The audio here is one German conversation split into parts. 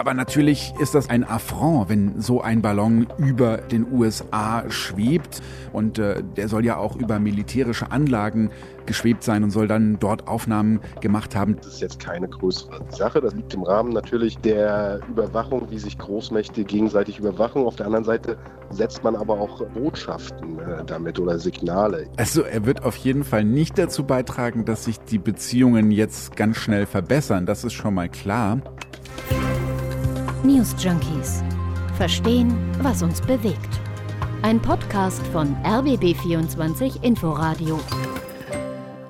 Aber natürlich ist das ein Affront, wenn so ein Ballon über den USA schwebt. Und äh, der soll ja auch über militärische Anlagen geschwebt sein und soll dann dort Aufnahmen gemacht haben. Das ist jetzt keine größere Sache. Das liegt im Rahmen natürlich der Überwachung, wie sich Großmächte gegenseitig überwachen. Auf der anderen Seite setzt man aber auch Botschaften äh, damit oder Signale. Also er wird auf jeden Fall nicht dazu beitragen, dass sich die Beziehungen jetzt ganz schnell verbessern. Das ist schon mal klar. News Junkies. Verstehen, was uns bewegt. Ein Podcast von RBB24 Inforadio.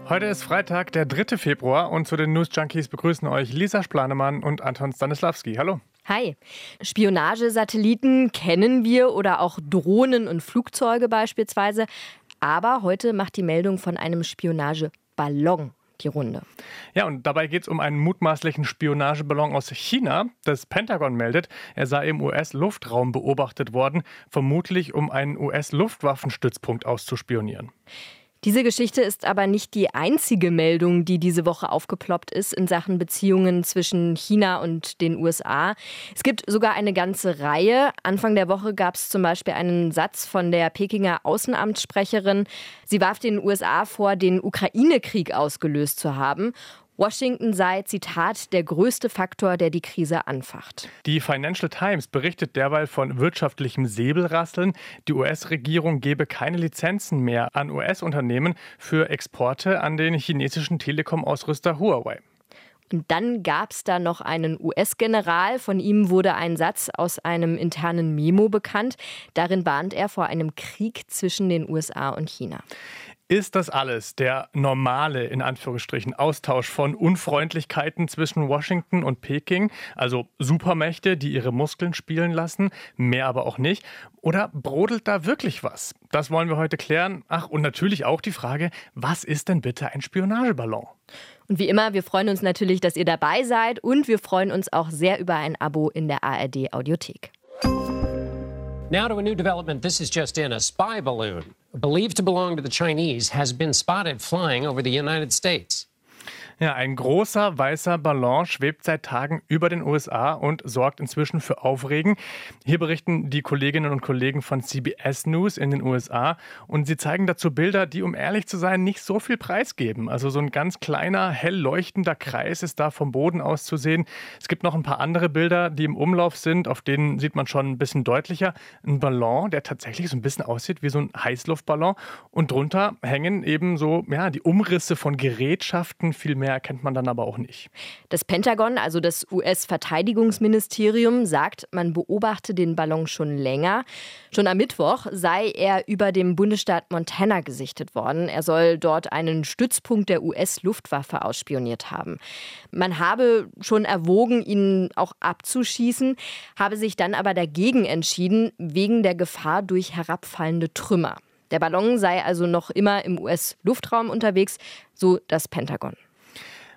Heute ist Freitag, der 3. Februar und zu den News Junkies begrüßen euch Lisa Splanemann und Anton Stanislawski. Hallo. Hi. Spionagesatelliten kennen wir oder auch Drohnen und Flugzeuge beispielsweise. Aber heute macht die Meldung von einem Spionageballon die Runde. Ja, und dabei geht es um einen mutmaßlichen Spionageballon aus China. Das Pentagon meldet, er sei im US-Luftraum beobachtet worden, vermutlich um einen US-Luftwaffenstützpunkt auszuspionieren. Diese Geschichte ist aber nicht die einzige Meldung, die diese Woche aufgeploppt ist in Sachen Beziehungen zwischen China und den USA. Es gibt sogar eine ganze Reihe. Anfang der Woche gab es zum Beispiel einen Satz von der Pekinger Außenamtssprecherin. Sie warf den USA vor, den Ukraine-Krieg ausgelöst zu haben. Washington sei, Zitat, der größte Faktor, der die Krise anfacht. Die Financial Times berichtet derweil von wirtschaftlichem Säbelrasseln. Die US-Regierung gebe keine Lizenzen mehr an US-Unternehmen für Exporte an den chinesischen Telekom-Ausrüster Huawei. Und dann gab es da noch einen US-General. Von ihm wurde ein Satz aus einem internen Memo bekannt. Darin warnt er vor einem Krieg zwischen den USA und China. Ist das alles der normale, in Anführungsstrichen, Austausch von Unfreundlichkeiten zwischen Washington und Peking? Also Supermächte, die ihre Muskeln spielen lassen, mehr aber auch nicht? Oder brodelt da wirklich was? Das wollen wir heute klären. Ach, und natürlich auch die Frage, was ist denn bitte ein Spionageballon? Und wie immer, wir freuen uns natürlich, dass ihr dabei seid und wir freuen uns auch sehr über ein Abo in der ARD Audiothek. Now to a new development. This is just in. A spy balloon, believed to belong to the Chinese, has been spotted flying over the United States. Ja, ein großer weißer Ballon schwebt seit Tagen über den USA und sorgt inzwischen für Aufregen. Hier berichten die Kolleginnen und Kollegen von CBS News in den USA und sie zeigen dazu Bilder, die, um ehrlich zu sein, nicht so viel preisgeben. Also so ein ganz kleiner, hell leuchtender Kreis ist da vom Boden aus zu sehen. Es gibt noch ein paar andere Bilder, die im Umlauf sind, auf denen sieht man schon ein bisschen deutlicher. Ein Ballon, der tatsächlich so ein bisschen aussieht wie so ein Heißluftballon und drunter hängen eben so, ja, die Umrisse von Gerätschaften, viel mehr erkennt man dann aber auch nicht. Das Pentagon, also das US-Verteidigungsministerium, sagt, man beobachte den Ballon schon länger. Schon am Mittwoch sei er über dem Bundesstaat Montana gesichtet worden. Er soll dort einen Stützpunkt der US-Luftwaffe ausspioniert haben. Man habe schon erwogen, ihn auch abzuschießen, habe sich dann aber dagegen entschieden, wegen der Gefahr durch herabfallende Trümmer. Der Ballon sei also noch immer im US-Luftraum unterwegs, so das Pentagon.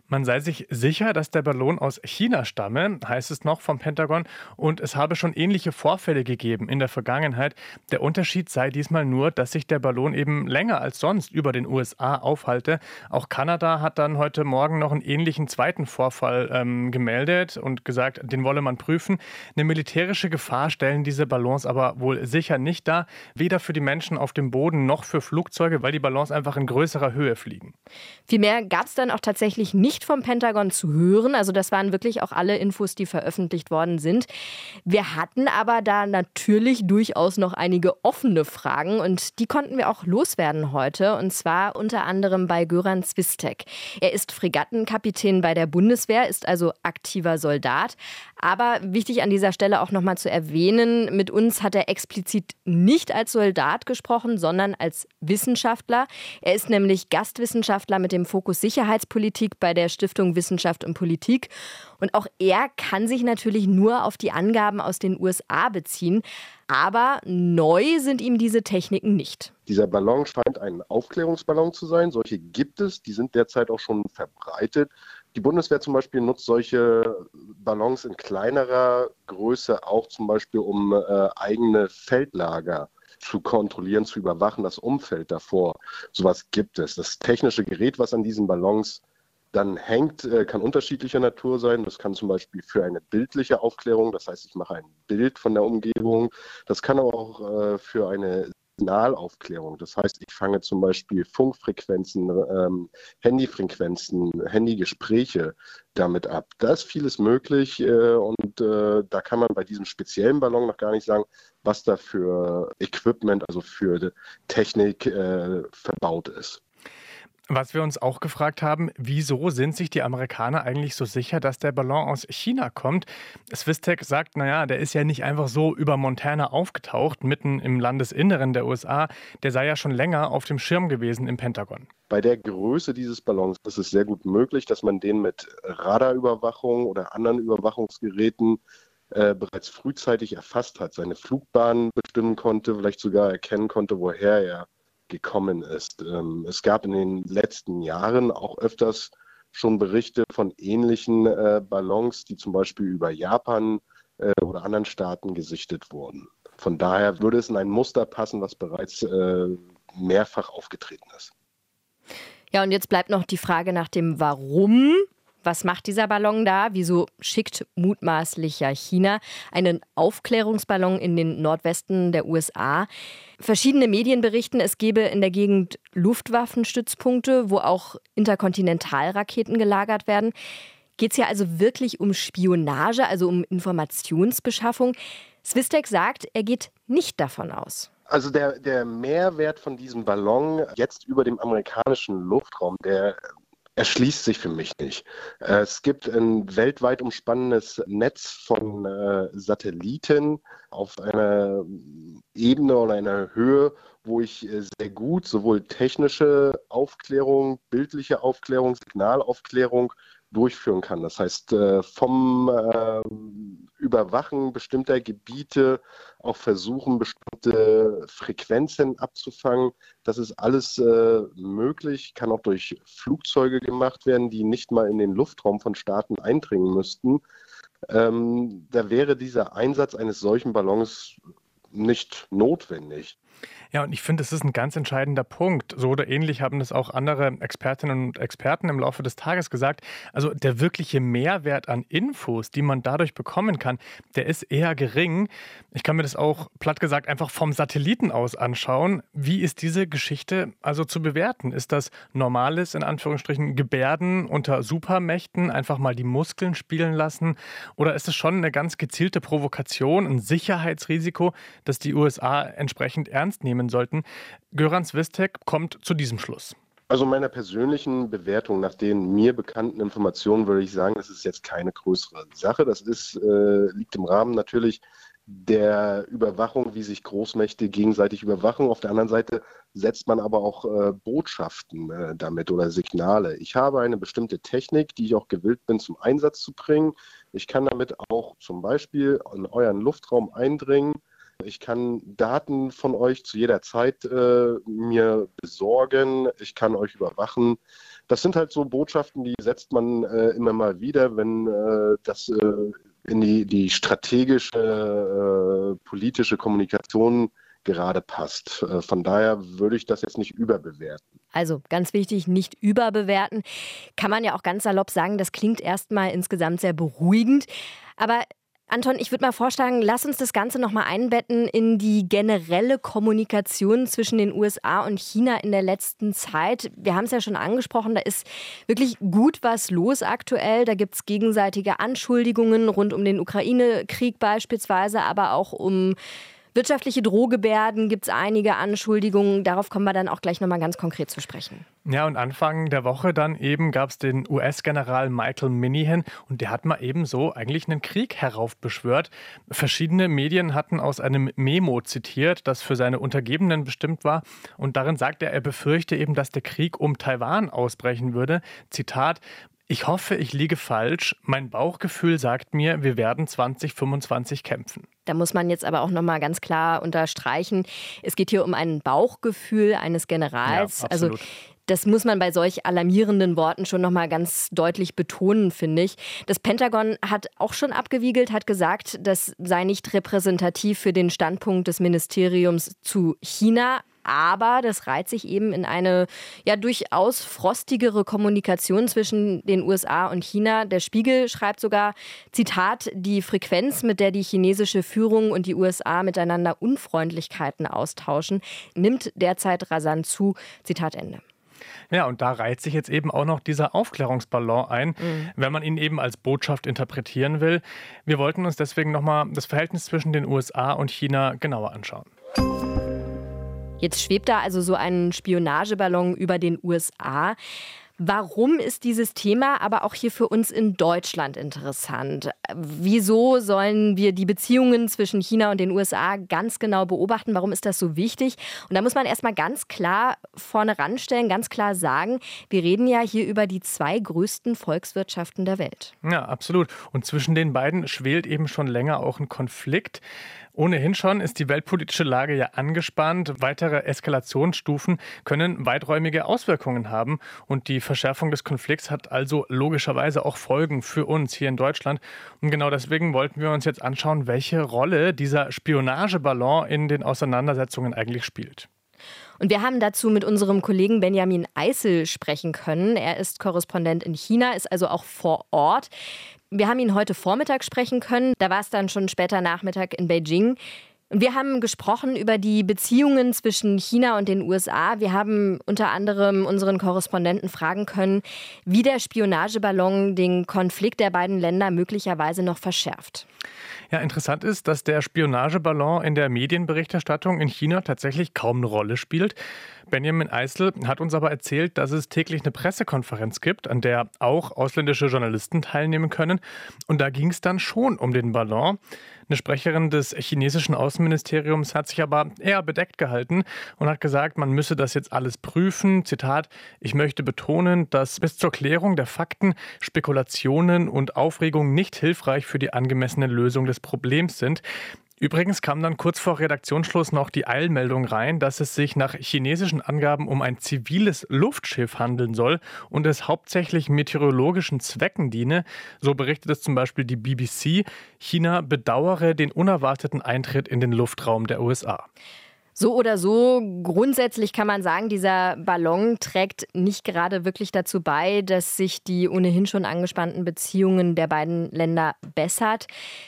Man sei sich sicher, dass der Ballon aus China stamme, heißt es noch vom Pentagon, und es habe schon ähnliche Vorfälle gegeben in der Vergangenheit. Der Unterschied sei diesmal nur, dass sich der Ballon eben länger als sonst über den USA aufhalte. Auch Kanada hat dann heute Morgen noch einen ähnlichen zweiten Vorfall ähm, gemeldet und gesagt, den wolle man prüfen. Eine militärische Gefahr stellen diese Ballons aber wohl sicher nicht dar, weder für die Menschen auf dem Boden noch für Flugzeuge, weil die Ballons einfach in größerer Höhe fliegen. Vielmehr gab es dann auch tatsächlich nicht nicht vom Pentagon zu hören. Also das waren wirklich auch alle Infos, die veröffentlicht worden sind. Wir hatten aber da natürlich durchaus noch einige offene Fragen und die konnten wir auch loswerden heute. Und zwar unter anderem bei Göran Zwistek. Er ist Fregattenkapitän bei der Bundeswehr, ist also aktiver Soldat. Aber wichtig an dieser Stelle auch nochmal zu erwähnen, mit uns hat er explizit nicht als Soldat gesprochen, sondern als Wissenschaftler. Er ist nämlich Gastwissenschaftler mit dem Fokus Sicherheitspolitik bei der Stiftung Wissenschaft und Politik. Und auch er kann sich natürlich nur auf die Angaben aus den USA beziehen. Aber neu sind ihm diese Techniken nicht. Dieser Ballon scheint ein Aufklärungsballon zu sein. Solche gibt es, die sind derzeit auch schon verbreitet. Die Bundeswehr zum Beispiel nutzt solche Ballons in kleinerer Größe auch zum Beispiel, um äh, eigene Feldlager zu kontrollieren, zu überwachen, das Umfeld davor. Sowas gibt es. Das technische Gerät, was an diesen Ballons dann hängt, äh, kann unterschiedlicher Natur sein. Das kann zum Beispiel für eine bildliche Aufklärung, das heißt, ich mache ein Bild von der Umgebung. Das kann aber auch äh, für eine Signalaufklärung. Das heißt, ich fange zum Beispiel Funkfrequenzen, ähm, Handyfrequenzen, Handygespräche damit ab. Da ist vieles möglich äh, und äh, da kann man bei diesem speziellen Ballon noch gar nicht sagen, was da für Equipment, also für Technik äh, verbaut ist. Was wir uns auch gefragt haben, wieso sind sich die Amerikaner eigentlich so sicher, dass der Ballon aus China kommt? Swistek sagt, naja, der ist ja nicht einfach so über Montana aufgetaucht, mitten im Landesinneren der USA. Der sei ja schon länger auf dem Schirm gewesen im Pentagon. Bei der Größe dieses Ballons ist es sehr gut möglich, dass man den mit Radarüberwachung oder anderen Überwachungsgeräten äh, bereits frühzeitig erfasst hat, seine Flugbahn bestimmen konnte, vielleicht sogar erkennen konnte, woher er gekommen ist. Ähm, es gab in den letzten Jahren auch öfters schon Berichte von ähnlichen äh, Ballons, die zum Beispiel über Japan äh, oder anderen Staaten gesichtet wurden. Von daher würde es in ein Muster passen, was bereits äh, mehrfach aufgetreten ist. Ja, und jetzt bleibt noch die Frage nach dem Warum. Was macht dieser Ballon da? Wieso schickt mutmaßlich ja China einen Aufklärungsballon in den Nordwesten der USA? Verschiedene Medien berichten, es gebe in der Gegend Luftwaffenstützpunkte, wo auch Interkontinentalraketen gelagert werden. Geht es ja also wirklich um Spionage, also um Informationsbeschaffung? Swistek sagt, er geht nicht davon aus. Also der, der Mehrwert von diesem Ballon jetzt über dem amerikanischen Luftraum, der erschließt sich für mich nicht. Äh, es gibt ein weltweit umspannendes Netz von äh, Satelliten auf einer Ebene oder einer Höhe, wo ich äh, sehr gut sowohl technische Aufklärung, bildliche Aufklärung, Signalaufklärung durchführen kann. Das heißt, äh, vom ähm, Überwachen bestimmter Gebiete auch versuchen, bestimmte Frequenzen abzufangen. Das ist alles äh, möglich, kann auch durch Flugzeuge gemacht werden, die nicht mal in den Luftraum von Staaten eindringen müssten. Ähm, da wäre dieser Einsatz eines solchen Ballons nicht notwendig. Ja, und ich finde, das ist ein ganz entscheidender Punkt. So oder ähnlich haben das auch andere Expertinnen und Experten im Laufe des Tages gesagt. Also der wirkliche Mehrwert an Infos, die man dadurch bekommen kann, der ist eher gering. Ich kann mir das auch platt gesagt einfach vom Satelliten aus anschauen. Wie ist diese Geschichte also zu bewerten? Ist das normales, in Anführungsstrichen, Gebärden unter Supermächten, einfach mal die Muskeln spielen lassen? Oder ist es schon eine ganz gezielte Provokation, ein Sicherheitsrisiko, das die USA entsprechend ernst nehmen? nehmen sollten. Göran Swistek kommt zu diesem Schluss. Also meiner persönlichen Bewertung nach den mir bekannten Informationen würde ich sagen, das ist jetzt keine größere Sache. Das ist, äh, liegt im Rahmen natürlich der Überwachung, wie sich Großmächte gegenseitig überwachen. Auf der anderen Seite setzt man aber auch äh, Botschaften äh, damit oder Signale. Ich habe eine bestimmte Technik, die ich auch gewillt bin zum Einsatz zu bringen. Ich kann damit auch zum Beispiel in euren Luftraum eindringen ich kann Daten von euch zu jeder Zeit äh, mir besorgen. Ich kann euch überwachen. Das sind halt so Botschaften, die setzt man äh, immer mal wieder, wenn äh, das äh, in die, die strategische, äh, politische Kommunikation gerade passt. Äh, von daher würde ich das jetzt nicht überbewerten. Also ganz wichtig, nicht überbewerten. Kann man ja auch ganz salopp sagen, das klingt erstmal insgesamt sehr beruhigend. Aber Anton, ich würde mal vorschlagen, lass uns das Ganze nochmal einbetten in die generelle Kommunikation zwischen den USA und China in der letzten Zeit. Wir haben es ja schon angesprochen, da ist wirklich gut was los aktuell. Da gibt es gegenseitige Anschuldigungen rund um den Ukraine-Krieg beispielsweise, aber auch um Wirtschaftliche Drohgebärden gibt es einige Anschuldigungen. Darauf kommen wir dann auch gleich nochmal ganz konkret zu sprechen. Ja, und Anfang der Woche dann eben gab es den US-General Michael Minihan und der hat mal eben so eigentlich einen Krieg heraufbeschwört. Verschiedene Medien hatten aus einem Memo zitiert, das für seine Untergebenen bestimmt war. Und darin sagt er, er befürchte eben, dass der Krieg um Taiwan ausbrechen würde. Zitat, ich hoffe, ich liege falsch. Mein Bauchgefühl sagt mir, wir werden 2025 kämpfen. Da muss man jetzt aber auch noch mal ganz klar unterstreichen, es geht hier um ein Bauchgefühl eines Generals. Ja, also das muss man bei solch alarmierenden Worten schon noch mal ganz deutlich betonen, finde ich. Das Pentagon hat auch schon abgewiegelt, hat gesagt, das sei nicht repräsentativ für den Standpunkt des Ministeriums zu China. Aber das reiht sich eben in eine ja durchaus frostigere Kommunikation zwischen den USA und China. Der Spiegel schreibt sogar, Zitat, die Frequenz, mit der die chinesische Führung und die USA miteinander Unfreundlichkeiten austauschen, nimmt derzeit rasant zu. Zitat Ende. Ja, und da reiht sich jetzt eben auch noch dieser Aufklärungsballon ein, mhm. wenn man ihn eben als Botschaft interpretieren will. Wir wollten uns deswegen nochmal das Verhältnis zwischen den USA und China genauer anschauen. Jetzt schwebt da also so ein Spionageballon über den USA. Warum ist dieses Thema aber auch hier für uns in Deutschland interessant? Wieso sollen wir die Beziehungen zwischen China und den USA ganz genau beobachten? Warum ist das so wichtig? Und da muss man erstmal ganz klar vorne ranstellen, ganz klar sagen, wir reden ja hier über die zwei größten Volkswirtschaften der Welt. Ja, absolut. Und zwischen den beiden schwelt eben schon länger auch ein Konflikt. Ohnehin schon ist die weltpolitische Lage ja angespannt. Weitere Eskalationsstufen können weiträumige Auswirkungen haben. Und die Verschärfung des Konflikts hat also logischerweise auch Folgen für uns hier in Deutschland. Und genau deswegen wollten wir uns jetzt anschauen, welche Rolle dieser Spionageballon in den Auseinandersetzungen eigentlich spielt. Und wir haben dazu mit unserem Kollegen Benjamin Eisel sprechen können. Er ist Korrespondent in China, ist also auch vor Ort. Wir haben ihn heute Vormittag sprechen können. Da war es dann schon später Nachmittag in Beijing. Wir haben gesprochen über die Beziehungen zwischen China und den USA. Wir haben unter anderem unseren Korrespondenten fragen können, wie der Spionageballon den Konflikt der beiden Länder möglicherweise noch verschärft. Ja, interessant ist, dass der Spionageballon in der Medienberichterstattung in China tatsächlich kaum eine Rolle spielt. Benjamin Eisel hat uns aber erzählt, dass es täglich eine Pressekonferenz gibt, an der auch ausländische Journalisten teilnehmen können. Und da ging es dann schon um den Ballon. Eine Sprecherin des chinesischen Außenministeriums hat sich aber eher bedeckt gehalten und hat gesagt, man müsse das jetzt alles prüfen. Zitat, ich möchte betonen, dass bis zur Klärung der Fakten Spekulationen und Aufregung nicht hilfreich für die angemessene Lösung des Problems sind. Übrigens kam dann kurz vor Redaktionsschluss noch die Eilmeldung rein, dass es sich nach chinesischen Angaben um ein ziviles Luftschiff handeln soll und es hauptsächlich meteorologischen Zwecken diene. So berichtet es zum Beispiel die BBC. China bedauere den unerwarteten Eintritt in den Luftraum der USA. So oder so, grundsätzlich kann man sagen, dieser Ballon trägt nicht gerade wirklich dazu bei, dass sich die ohnehin schon angespannten Beziehungen der beiden Länder bessert.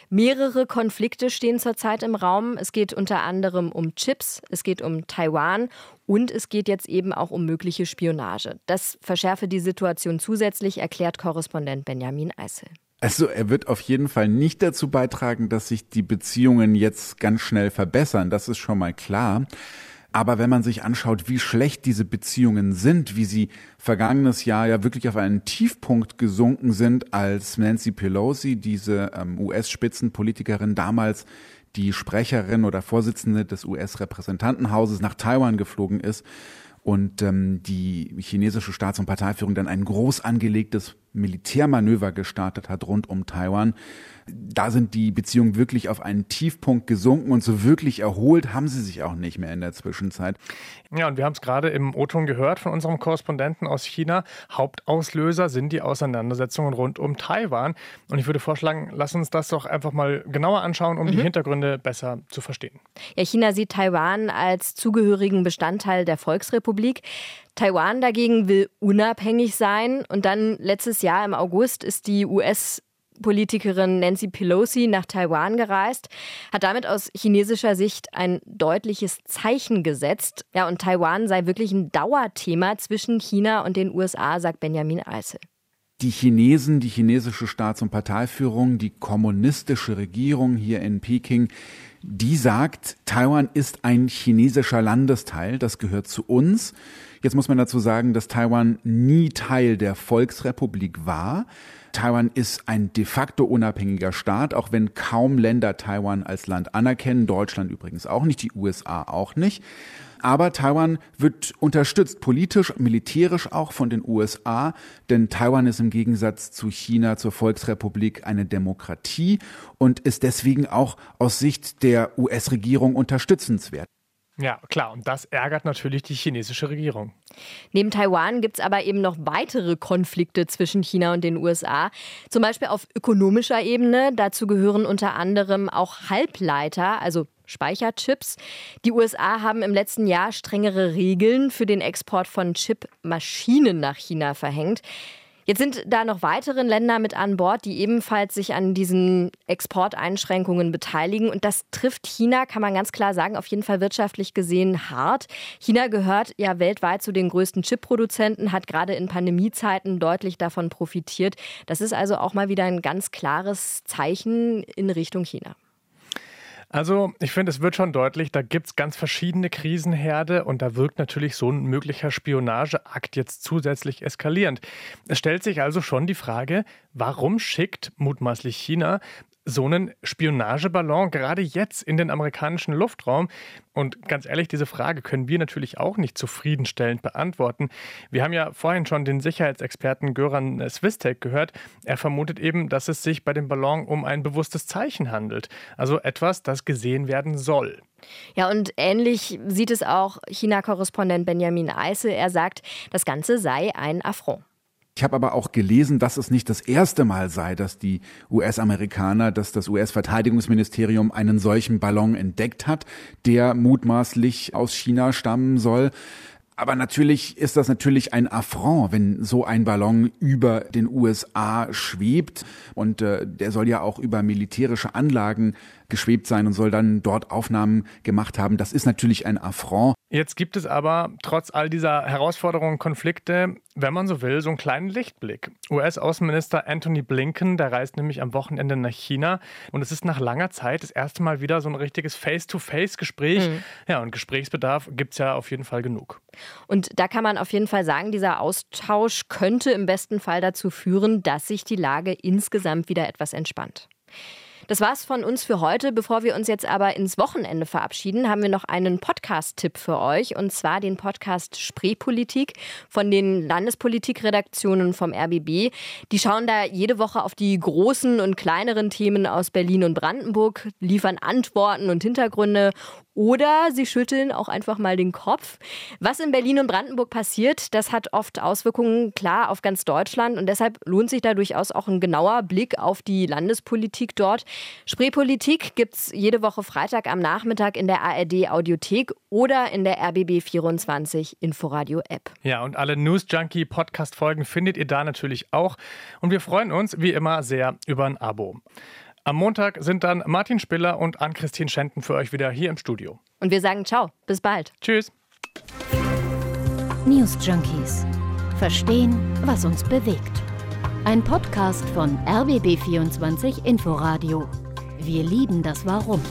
Mehrere Konflikte stehen zurzeit im Raum. Es geht unter anderem um Chips, es geht um Taiwan und es geht jetzt eben auch um mögliche Spionage. Das verschärfe die Situation zusätzlich, erklärt Korrespondent Benjamin Eisel. Also er wird auf jeden Fall nicht dazu beitragen, dass sich die Beziehungen jetzt ganz schnell verbessern. Das ist schon mal klar. Aber wenn man sich anschaut, wie schlecht diese Beziehungen sind, wie sie vergangenes Jahr ja wirklich auf einen Tiefpunkt gesunken sind, als Nancy Pelosi, diese ähm, US-Spitzenpolitikerin, damals die Sprecherin oder Vorsitzende des US-Repräsentantenhauses nach Taiwan geflogen ist und ähm, die chinesische Staats- und Parteiführung dann ein groß angelegtes Militärmanöver gestartet hat rund um Taiwan. Da sind die Beziehungen wirklich auf einen Tiefpunkt gesunken und so wirklich erholt haben sie sich auch nicht mehr in der Zwischenzeit. Ja, und wir haben es gerade im O-Ton gehört von unserem Korrespondenten aus China. Hauptauslöser sind die Auseinandersetzungen rund um Taiwan. Und ich würde vorschlagen, lass uns das doch einfach mal genauer anschauen, um mhm. die Hintergründe besser zu verstehen. Ja, China sieht Taiwan als zugehörigen Bestandteil der Volksrepublik. Taiwan dagegen will unabhängig sein. Und dann letztes Jahr im August ist die US- Politikerin Nancy Pelosi nach Taiwan gereist, hat damit aus chinesischer Sicht ein deutliches Zeichen gesetzt. Ja, und Taiwan sei wirklich ein Dauerthema zwischen China und den USA, sagt Benjamin Eisel. Die Chinesen, die chinesische Staats- und Parteiführung, die kommunistische Regierung hier in Peking, die sagt, Taiwan ist ein chinesischer Landesteil, das gehört zu uns. Jetzt muss man dazu sagen, dass Taiwan nie Teil der Volksrepublik war. Taiwan ist ein de facto unabhängiger Staat, auch wenn kaum Länder Taiwan als Land anerkennen, Deutschland übrigens auch nicht, die USA auch nicht. Aber Taiwan wird unterstützt, politisch, militärisch auch von den USA, denn Taiwan ist im Gegensatz zu China, zur Volksrepublik eine Demokratie und ist deswegen auch aus Sicht der US-Regierung unterstützenswert. Ja, klar. Und das ärgert natürlich die chinesische Regierung. Neben Taiwan gibt es aber eben noch weitere Konflikte zwischen China und den USA. Zum Beispiel auf ökonomischer Ebene. Dazu gehören unter anderem auch Halbleiter, also Speicherchips. Die USA haben im letzten Jahr strengere Regeln für den Export von Chipmaschinen nach China verhängt. Jetzt sind da noch weitere Länder mit an Bord, die ebenfalls sich an diesen Exporteinschränkungen beteiligen. Und das trifft China, kann man ganz klar sagen, auf jeden Fall wirtschaftlich gesehen hart. China gehört ja weltweit zu den größten Chipproduzenten, hat gerade in Pandemiezeiten deutlich davon profitiert. Das ist also auch mal wieder ein ganz klares Zeichen in Richtung China. Also ich finde, es wird schon deutlich, da gibt es ganz verschiedene Krisenherde und da wirkt natürlich so ein möglicher Spionageakt jetzt zusätzlich eskalierend. Es stellt sich also schon die Frage, warum schickt mutmaßlich China so einen Spionageballon gerade jetzt in den amerikanischen Luftraum? Und ganz ehrlich, diese Frage können wir natürlich auch nicht zufriedenstellend beantworten. Wir haben ja vorhin schon den Sicherheitsexperten Göran Swistek gehört. Er vermutet eben, dass es sich bei dem Ballon um ein bewusstes Zeichen handelt. Also etwas, das gesehen werden soll. Ja, und ähnlich sieht es auch China-Korrespondent Benjamin Eisel. Er sagt, das Ganze sei ein Affront. Ich habe aber auch gelesen, dass es nicht das erste Mal sei, dass die US-Amerikaner, dass das US-Verteidigungsministerium einen solchen Ballon entdeckt hat, der mutmaßlich aus China stammen soll. Aber natürlich ist das natürlich ein Affront, wenn so ein Ballon über den USA schwebt. Und äh, der soll ja auch über militärische Anlagen geschwebt sein und soll dann dort Aufnahmen gemacht haben. Das ist natürlich ein Affront. Jetzt gibt es aber trotz all dieser Herausforderungen, Konflikte, wenn man so will, so einen kleinen Lichtblick. US-Außenminister Anthony Blinken, der reist nämlich am Wochenende nach China und es ist nach langer Zeit das erste Mal wieder so ein richtiges Face-to-Face-Gespräch. Mhm. Ja, und Gesprächsbedarf gibt es ja auf jeden Fall genug. Und da kann man auf jeden Fall sagen, dieser Austausch könnte im besten Fall dazu führen, dass sich die Lage insgesamt wieder etwas entspannt. Das war's von uns für heute. Bevor wir uns jetzt aber ins Wochenende verabschieden, haben wir noch einen Podcast-Tipp für euch und zwar den Podcast Spreepolitik von den Landespolitikredaktionen vom RBB. Die schauen da jede Woche auf die großen und kleineren Themen aus Berlin und Brandenburg, liefern Antworten und Hintergründe oder sie schütteln auch einfach mal den Kopf. Was in Berlin und Brandenburg passiert, das hat oft Auswirkungen klar auf ganz Deutschland und deshalb lohnt sich da durchaus auch ein genauer Blick auf die Landespolitik dort. Spreepolitik gibt es jede Woche Freitag am Nachmittag in der ARD Audiothek oder in der RBB 24 Inforadio App. Ja, und alle News Junkie Podcast Folgen findet ihr da natürlich auch und wir freuen uns wie immer sehr über ein Abo. Am Montag sind dann Martin Spiller und Ann-Christine Schenten für euch wieder hier im Studio. Und wir sagen ciao, bis bald. Tschüss. News Junkies. Verstehen, was uns bewegt. Ein Podcast von RBB24 Inforadio. Wir lieben das Warum.